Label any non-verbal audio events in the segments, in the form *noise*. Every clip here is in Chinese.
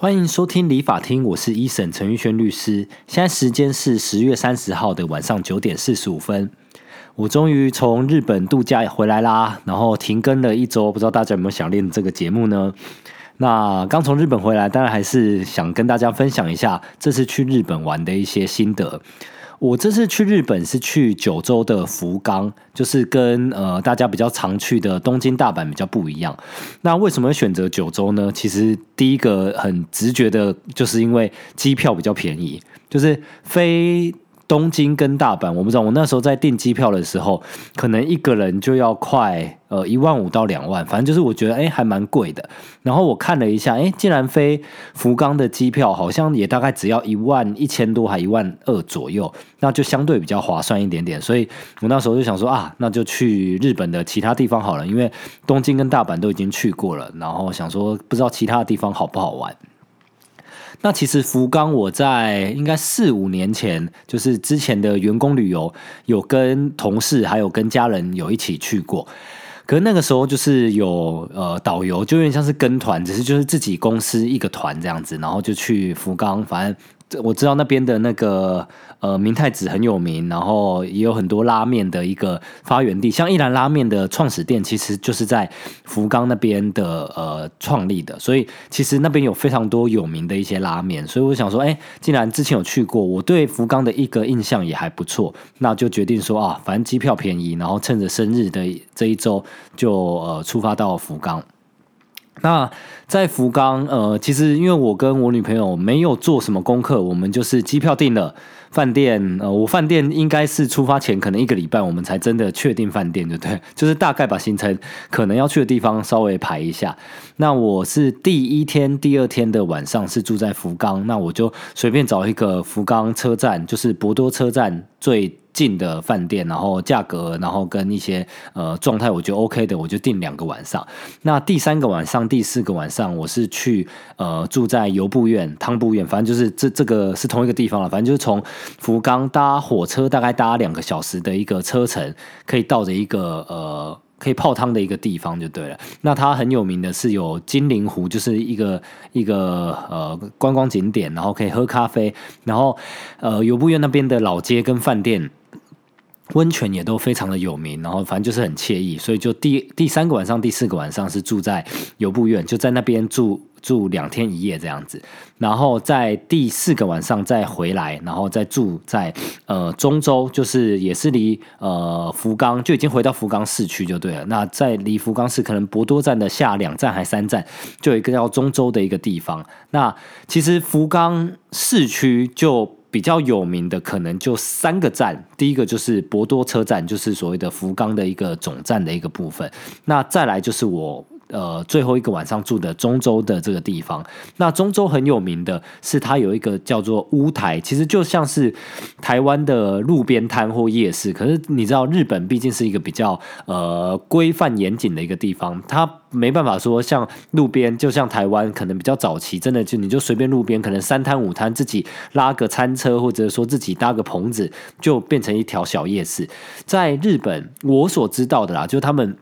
欢迎收听理法厅，我是一审陈玉轩律师。现在时间是十月三十号的晚上九点四十五分。我终于从日本度假回来啦，然后停更了一周，不知道大家有没有想念这个节目呢？那刚从日本回来，当然还是想跟大家分享一下这次去日本玩的一些心得。我这次去日本是去九州的福冈，就是跟呃大家比较常去的东京、大阪比较不一样。那为什么选择九州呢？其实第一个很直觉的，就是因为机票比较便宜，就是飞。东京跟大阪，我不知道。我那时候在订机票的时候，可能一个人就要快呃一万五到两万，反正就是我觉得哎还蛮贵的。然后我看了一下，哎，竟然飞福冈的机票好像也大概只要一万一千多，还一万二左右，那就相对比较划算一点点。所以我那时候就想说啊，那就去日本的其他地方好了，因为东京跟大阪都已经去过了，然后想说不知道其他地方好不好玩。那其实福冈，我在应该四五年前，就是之前的员工旅游，有跟同事还有跟家人有一起去过。可是那个时候就是有呃导游，就有点像是跟团，只是就是自己公司一个团这样子，然后就去福冈，反正。这我知道那边的那个呃明太子很有名，然后也有很多拉面的一个发源地，像一兰拉面的创始店其实就是在福冈那边的呃创立的，所以其实那边有非常多有名的一些拉面，所以我想说，哎，既然之前有去过，我对福冈的一个印象也还不错，那就决定说啊，反正机票便宜，然后趁着生日的这一周就呃出发到福冈。那在福冈，呃，其实因为我跟我女朋友没有做什么功课，我们就是机票订了，饭店，呃，我饭店应该是出发前可能一个礼拜，我们才真的确定饭店，对不对？*laughs* 就是大概把行程可能要去的地方稍微排一下。那我是第一天、第二天的晚上是住在福冈，那我就随便找一个福冈车站，就是博多车站最。近的饭店，然后价格，然后跟一些呃状态，我觉得 OK 的，我就订两个晚上。那第三个晚上、第四个晚上，我是去呃住在游步院、汤布院，反正就是这这个是同一个地方了。反正就是从福冈搭火车，大概搭两个小时的一个车程，可以到的一个呃。可以泡汤的一个地方就对了。那它很有名的是有金陵湖，就是一个一个呃观光景点，然后可以喝咖啡，然后呃游步院那边的老街跟饭店。温泉也都非常的有名，然后反正就是很惬意，所以就第第三个晚上、第四个晚上是住在游步院，就在那边住住两天一夜这样子，然后在第四个晚上再回来，然后再住在呃中州，就是也是离呃福冈就已经回到福冈市区就对了。那在离福冈市可能博多站的下两站还三站，就有一个叫中州的一个地方。那其实福冈市区就。比较有名的可能就三个站，第一个就是博多车站，就是所谓的福冈的一个总站的一个部分。那再来就是我。呃，最后一个晚上住的中州的这个地方，那中州很有名的是它有一个叫做乌台，其实就像是台湾的路边摊或夜市。可是你知道，日本毕竟是一个比较呃规范严谨的一个地方，它没办法说像路边，就像台湾可能比较早期，真的就你就随便路边，可能三摊五摊自己拉个餐车，或者说自己搭个棚子，就变成一条小夜市。在日本，我所知道的啦，就他们。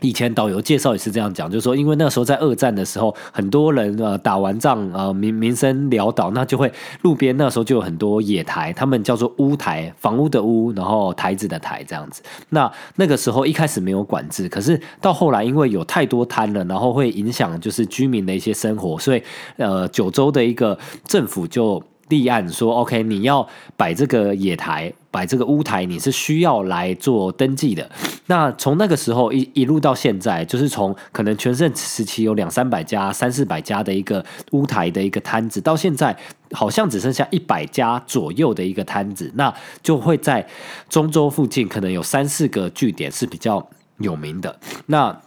以前导游介绍也是这样讲，就是说，因为那时候在二战的时候，很多人呃打完仗呃民民生潦倒，那就会路边那时候就有很多野台，他们叫做屋台，房屋的屋，然后台子的台这样子。那那个时候一开始没有管制，可是到后来因为有太多摊了，然后会影响就是居民的一些生活，所以呃九州的一个政府就。立案说：“OK，你要摆这个野台，摆这个屋台，你是需要来做登记的。那从那个时候一一路到现在，就是从可能全盛时期有两三百家、三四百家的一个屋台的一个摊子，到现在好像只剩下一百家左右的一个摊子。那就会在中州附近，可能有三四个据点是比较有名的。那。”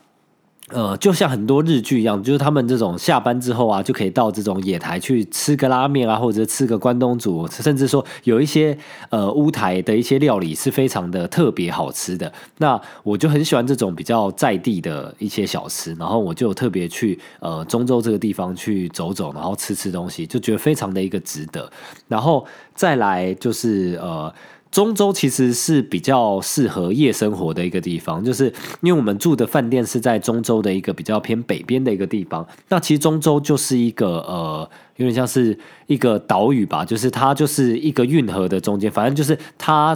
呃，就像很多日剧一样，就是他们这种下班之后啊，就可以到这种野台去吃个拉面啊，或者吃个关东煮，甚至说有一些呃乌台的一些料理是非常的特别好吃的。那我就很喜欢这种比较在地的一些小吃，然后我就特别去呃中州这个地方去走走，然后吃吃东西，就觉得非常的一个值得。然后再来就是呃。中州其实是比较适合夜生活的一个地方，就是因为我们住的饭店是在中州的一个比较偏北边的一个地方。那其实中州就是一个呃，有点像是一个岛屿吧，就是它就是一个运河的中间，反正就是它。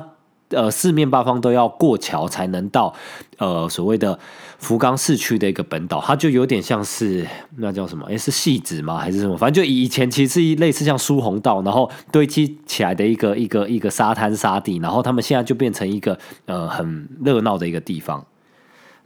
呃，四面八方都要过桥才能到，呃，所谓的福冈市区的一个本岛，它就有点像是那叫什么？哎，是戏子吗？还是什么？反正就以前其实是类似像疏洪道，然后堆积起来的一个一个一个沙滩沙地，然后他们现在就变成一个呃很热闹的一个地方。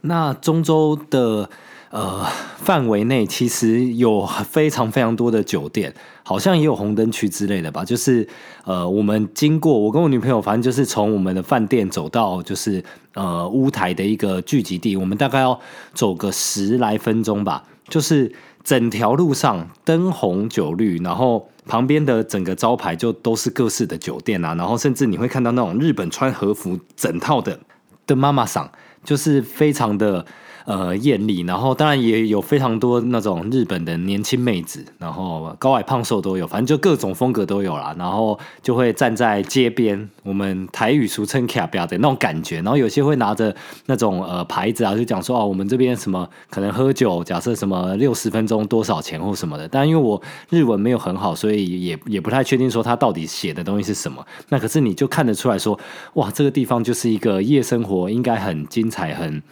那中州的。呃，范围内其实有非常非常多的酒店，好像也有红灯区之类的吧。就是呃，我们经过，我跟我女朋友，反正就是从我们的饭店走到就是呃乌台的一个聚集地，我们大概要走个十来分钟吧。就是整条路上灯红酒绿，然后旁边的整个招牌就都是各式的酒店啊，然后甚至你会看到那种日本穿和服整套的的妈妈桑，就是非常的。呃，艳丽，然后当然也有非常多那种日本的年轻妹子，然后高矮胖瘦都有，反正就各种风格都有啦。然后就会站在街边，我们台语俗称卡表的那种感觉。然后有些会拿着那种呃牌子啊，就讲说哦，我们这边什么可能喝酒，假设什么六十分钟多少钱或什么的。但因为我日文没有很好，所以也也不太确定说他到底写的东西是什么。那可是你就看得出来说，哇，这个地方就是一个夜生活，应该很精彩，很。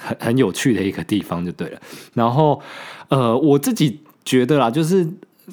很很有趣的一个地方就对了，然后呃，我自己觉得啦，就是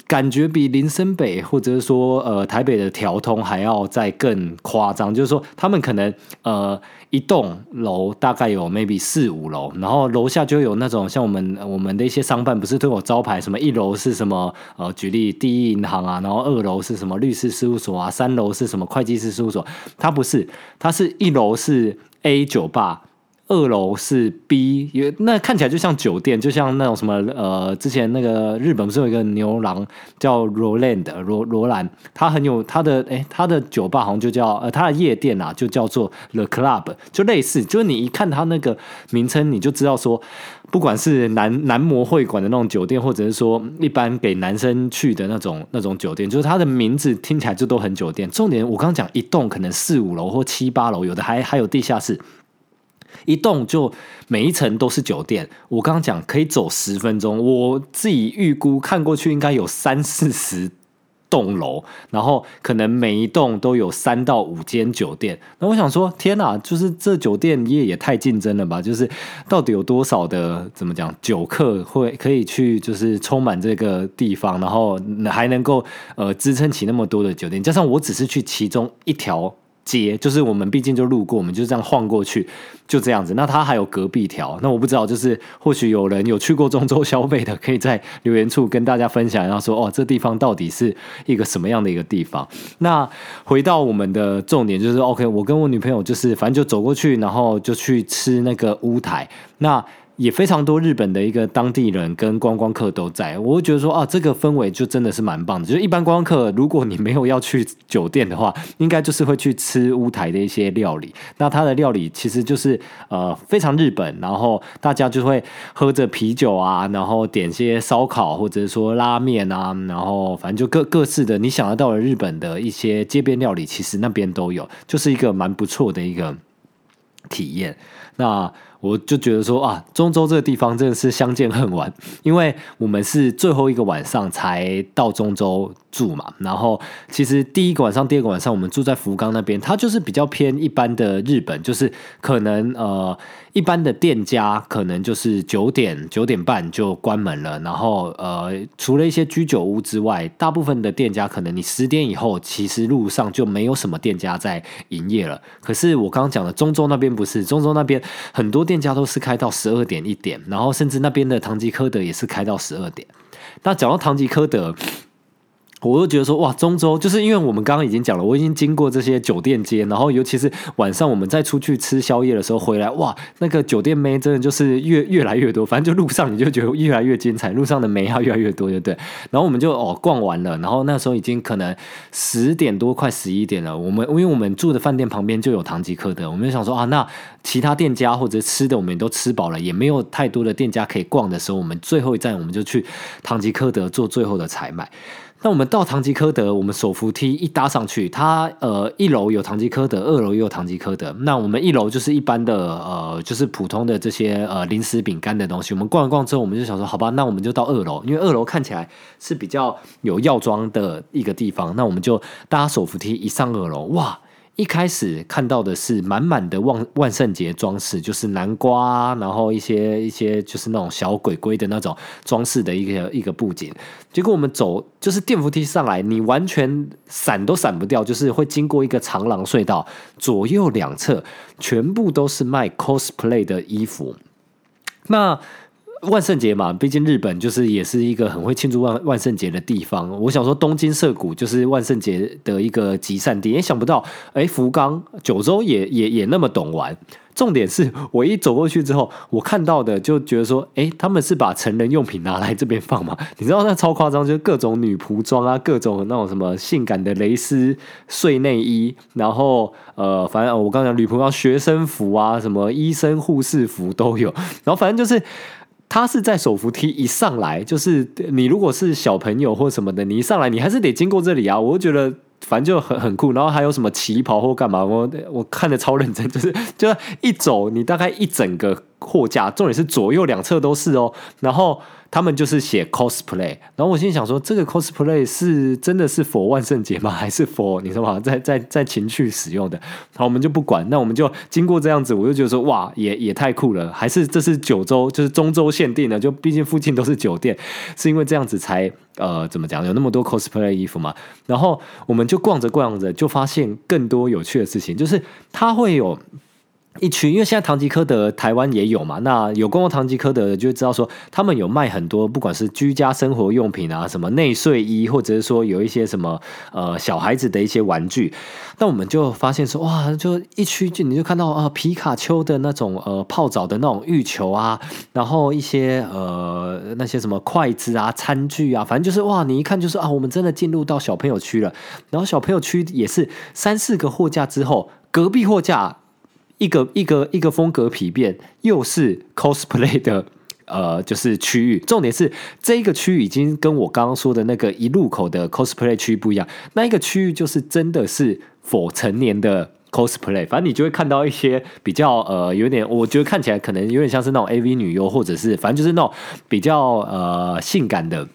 感觉比林森北或者是说呃台北的调通还要再更夸张，就是说他们可能呃一栋楼大概有 maybe 四五楼，然后楼下就有那种像我们我们的一些商办不是都有招牌，什么一楼是什么呃举例第一银行啊，然后二楼是什么律师事务所啊，三楼是什么会计师事务所，它不是，它是一楼是 A 酒吧。二楼是 B，也那看起来就像酒店，就像那种什么呃，之前那个日本不是有一个牛郎叫罗兰的罗罗兰，他很有他的哎，他的酒吧好像就叫呃，他的夜店啊就叫做 The Club，就类似，就是你一看他那个名称，你就知道说，不管是男男模会馆的那种酒店，或者是说一般给男生去的那种那种酒店，就是它的名字听起来就都很酒店。重点我刚刚讲一栋可能四五楼或七八楼，有的还还有地下室。一栋就每一层都是酒店，我刚刚讲可以走十分钟，我自己预估看过去应该有三四十栋楼，然后可能每一栋都有三到五间酒店。那我想说，天哪，就是这酒店业也太竞争了吧？就是到底有多少的怎么讲酒客会可以去，就是充满这个地方，然后还能够呃支撑起那么多的酒店？加上我只是去其中一条。街就是我们毕竟就路过，我们就这样晃过去，就这样子。那它还有隔壁条，那我不知道，就是或许有人有去过中州消费的，可以在留言处跟大家分享，然后说哦，这地方到底是一个什么样的一个地方？那回到我们的重点，就是 OK，我跟我女朋友就是反正就走过去，然后就去吃那个乌台。那也非常多日本的一个当地人跟观光客都在，我会觉得说啊，这个氛围就真的是蛮棒的。就是一般观光客，如果你没有要去酒店的话，应该就是会去吃乌台的一些料理。那它的料理其实就是呃非常日本，然后大家就会喝着啤酒啊，然后点些烧烤或者说拉面啊，然后反正就各各式的你想得到的日本的一些街边料理，其实那边都有，就是一个蛮不错的一个体验。那我就觉得说啊，中州这个地方真的是相见恨晚，因为我们是最后一个晚上才到中州住嘛。然后其实第一个晚上、第二个晚上我们住在福冈那边，它就是比较偏一般的日本，就是可能呃一般的店家可能就是九点九点半就关门了。然后呃除了一些居酒屋之外，大部分的店家可能你十点以后，其实路上就没有什么店家在营业了。可是我刚刚讲的中州那边不是，中州那边很多。店家都是开到十二点一点，然后甚至那边的唐吉诃德也是开到十二点。那讲到唐吉诃德。我就觉得说哇，中州就是因为我们刚刚已经讲了，我已经经过这些酒店街，然后尤其是晚上我们再出去吃宵夜的时候回来，哇，那个酒店妹真的就是越越来越多，反正就路上你就觉得越来越精彩，路上的妹要越来越多，对不对？然后我们就哦逛完了，然后那时候已经可能十点多快十一点了，我们因为我们住的饭店旁边就有唐吉诃德，我们就想说啊，那其他店家或者吃的我们都吃饱了，也没有太多的店家可以逛的时候，我们最后一站我们就去唐吉诃德做最后的采买。那我们到唐吉诃德，我们手扶梯一搭上去，它呃一楼有唐吉诃德，二楼也有唐吉诃德。那我们一楼就是一般的呃，就是普通的这些呃零食饼干的东西。我们逛一逛之后，我们就想说，好吧，那我们就到二楼，因为二楼看起来是比较有药妆的一个地方。那我们就搭手扶梯一上二楼，哇！一开始看到的是满满的万万圣节装饰，就是南瓜，然后一些一些就是那种小鬼鬼的那种装饰的一个一个布景。结果我们走就是电扶梯上来，你完全闪都闪不掉，就是会经过一个长廊隧道，左右两侧全部都是卖 cosplay 的衣服。那万圣节嘛，毕竟日本就是也是一个很会庆祝万万圣节的地方。我想说，东京涩谷就是万圣节的一个集散地，也想不到，哎，福冈、九州也也也那么懂玩。重点是我一走过去之后，我看到的就觉得说，哎，他们是把成人用品拿来这边放嘛？你知道那超夸张，就是各种女仆装啊，各种那种什么性感的蕾丝睡内衣，然后呃，反正我刚讲女仆装、学生服啊，什么医生护士服都有，然后反正就是。他是在手扶梯一上来，就是你如果是小朋友或什么的，你一上来你还是得经过这里啊。我就觉得反正就很很酷，然后还有什么旗袍或干嘛，我我看的超认真，就是就一走你大概一整个货架，重点是左右两侧都是哦，然后。他们就是写 cosplay，然后我心里想说，这个 cosplay 是真的是 for 万圣节吗？还是 for 你说嘛，在在在情趣使用的？好，我们就不管，那我们就经过这样子，我就觉得说，哇，也也太酷了，还是这是九州，就是中州限定的，就毕竟附近都是酒店，是因为这样子才呃怎么讲，有那么多 cosplay 衣服嘛？然后我们就逛着逛着，就发现更多有趣的事情，就是它会有。一区，因为现在唐吉诃德台湾也有嘛，那有逛过唐吉诃德的就知道说，他们有卖很多，不管是居家生活用品啊，什么内睡衣，或者是说有一些什么呃小孩子的一些玩具，那我们就发现说，哇，就一区就你就看到啊皮卡丘的那种呃泡澡的那种浴球啊，然后一些呃那些什么筷子啊、餐具啊，反正就是哇，你一看就是啊，我们真的进入到小朋友区了。然后小朋友区也是三四个货架之后，隔壁货架。一个一个一个风格疲变，又是 cosplay 的呃，就是区域。重点是这一个区域已经跟我刚刚说的那个一路口的 cosplay 区域不一样。那一个区域就是真的是否成年的 cosplay，反正你就会看到一些比较呃，有点我觉得看起来可能有点像是那种 AV 女优，或者是反正就是那种比较呃性感的。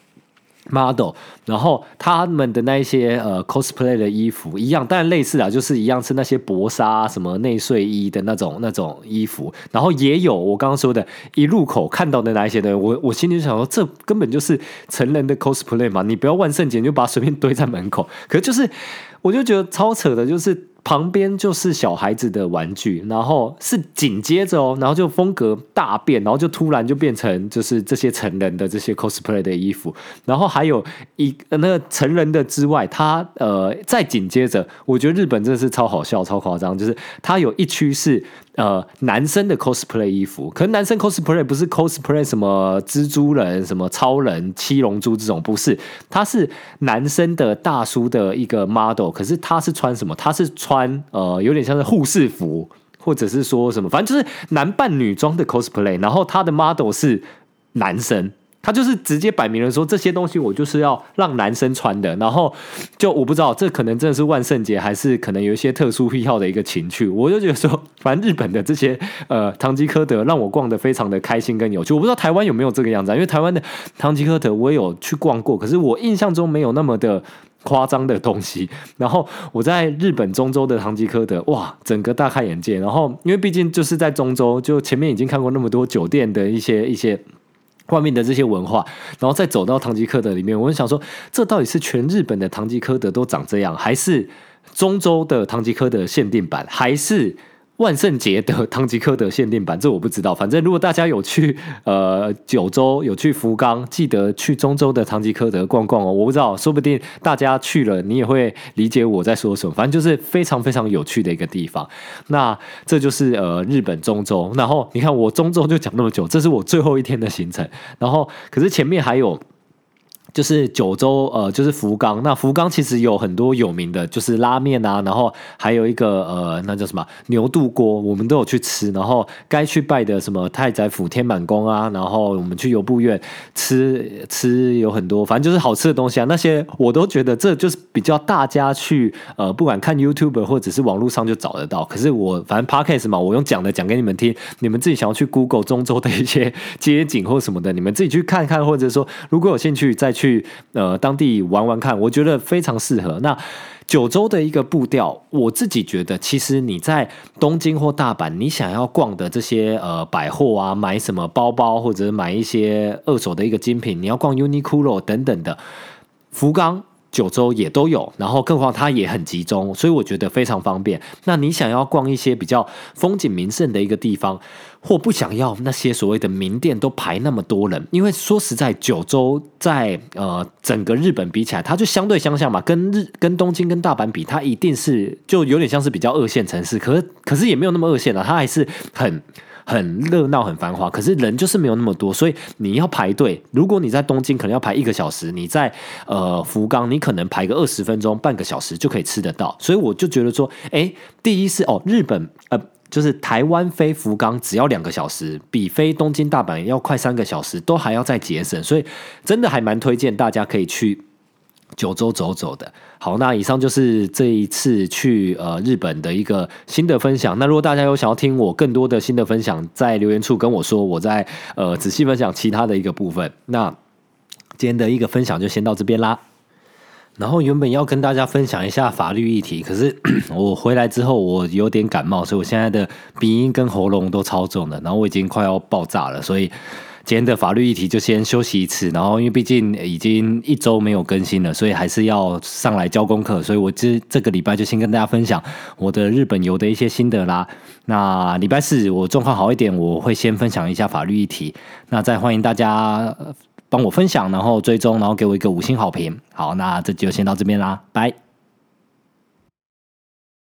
model，然后他们的那一些呃 cosplay 的衣服一样，当然类似啊，就是一样是那些薄纱什么内睡衣的那种那种衣服，然后也有我刚刚说的一入口看到的那一些的，我我心里想说，这根本就是成人的 cosplay 嘛，你不要万圣节你就把它随便堆在门口，可就是我就觉得超扯的，就是。旁边就是小孩子的玩具，然后是紧接着哦，然后就风格大变，然后就突然就变成就是这些成人的这些 cosplay 的衣服，然后还有一那个成人的之外，他呃再紧接着，我觉得日本真的是超好笑、超夸张，就是他有一区是。呃，男生的 cosplay 衣服，可能男生 cosplay 不是 cosplay 什么蜘蛛人、什么超人、七龙珠这种，不是，他是男生的大叔的一个 model，可是他是穿什么？他是穿呃，有点像是护士服，或者是说什么，反正就是男扮女装的 cosplay，然后他的 model 是男生。他就是直接摆明了说这些东西我就是要让男生穿的，然后就我不知道这可能真的是万圣节还是可能有一些特殊癖好的一个情趣，我就觉得说，反正日本的这些呃唐吉诃德让我逛的非常的开心跟有趣，我不知道台湾有没有这个样子，因为台湾的唐吉诃德我也有去逛过，可是我印象中没有那么的夸张的东西。然后我在日本中州的唐吉诃德，哇，整个大开眼界。然后因为毕竟就是在中州，就前面已经看过那么多酒店的一些一些。外面的这些文化，然后再走到堂吉诃德里面，我就想说，这到底是全日本的堂吉诃德都长这样，还是中州的堂吉诃德限定版，还是？万圣节的唐吉诃德限定版，这我不知道。反正如果大家有去呃九州，有去福冈，记得去中州的唐吉诃德逛逛哦。我不知道，说不定大家去了，你也会理解我在说什么。反正就是非常非常有趣的一个地方。那这就是呃日本中州。然后你看我中州就讲那么久，这是我最后一天的行程。然后可是前面还有。就是九州，呃，就是福冈。那福冈其实有很多有名的，就是拉面啊，然后还有一个呃，那叫什么牛肚锅，我们都有去吃。然后该去拜的什么太宰府天满宫啊，然后我们去游步院吃吃有很多，反正就是好吃的东西啊。那些我都觉得这就是比较大家去呃，不管看 YouTube 或者是网络上就找得到。可是我反正 Podcast 嘛，我用讲的讲给你们听，你们自己想要去 Google 中州的一些街景或什么的，你们自己去看看，或者说如果有兴趣再去。去呃当地玩玩看，我觉得非常适合。那九州的一个步调，我自己觉得，其实你在东京或大阪，你想要逛的这些呃百货啊，买什么包包或者买一些二手的一个精品，你要逛 Uniqlo 等等的，福冈。九州也都有，然后更何况它也很集中，所以我觉得非常方便。那你想要逛一些比较风景名胜的一个地方，或不想要那些所谓的名店都排那么多人，因为说实在，九州在呃整个日本比起来，它就相对相像嘛，跟日跟东京跟大阪比，它一定是就有点像是比较二线城市，可是可是也没有那么二线了，它还是很。很热闹，很繁华，可是人就是没有那么多，所以你要排队。如果你在东京，可能要排一个小时；你在呃福冈，你可能排个二十分钟、半个小时就可以吃得到。所以我就觉得说，哎，第一是哦，日本呃，就是台湾飞福冈只要两个小时，比飞东京、大阪要快三个小时，都还要再节省，所以真的还蛮推荐大家可以去。九州走走的，好，那以上就是这一次去呃日本的一个新的分享。那如果大家有想要听我更多的新的分享，在留言处跟我说，我在呃仔细分享其他的一个部分。那今天的一个分享就先到这边啦。然后原本要跟大家分享一下法律议题，可是 *clears throat* 我回来之后我有点感冒，所以我现在的鼻音跟喉咙都超重的，然后我已经快要爆炸了，所以。今天的法律议题就先休息一次，然后因为毕竟已经一周没有更新了，所以还是要上来交功课，所以我这这个礼拜就先跟大家分享我的日本游的一些心得啦。那礼拜四我状况好一点，我会先分享一下法律议题。那再欢迎大家帮我分享，然后追踪，然后给我一个五星好评。好，那这就先到这边啦，拜。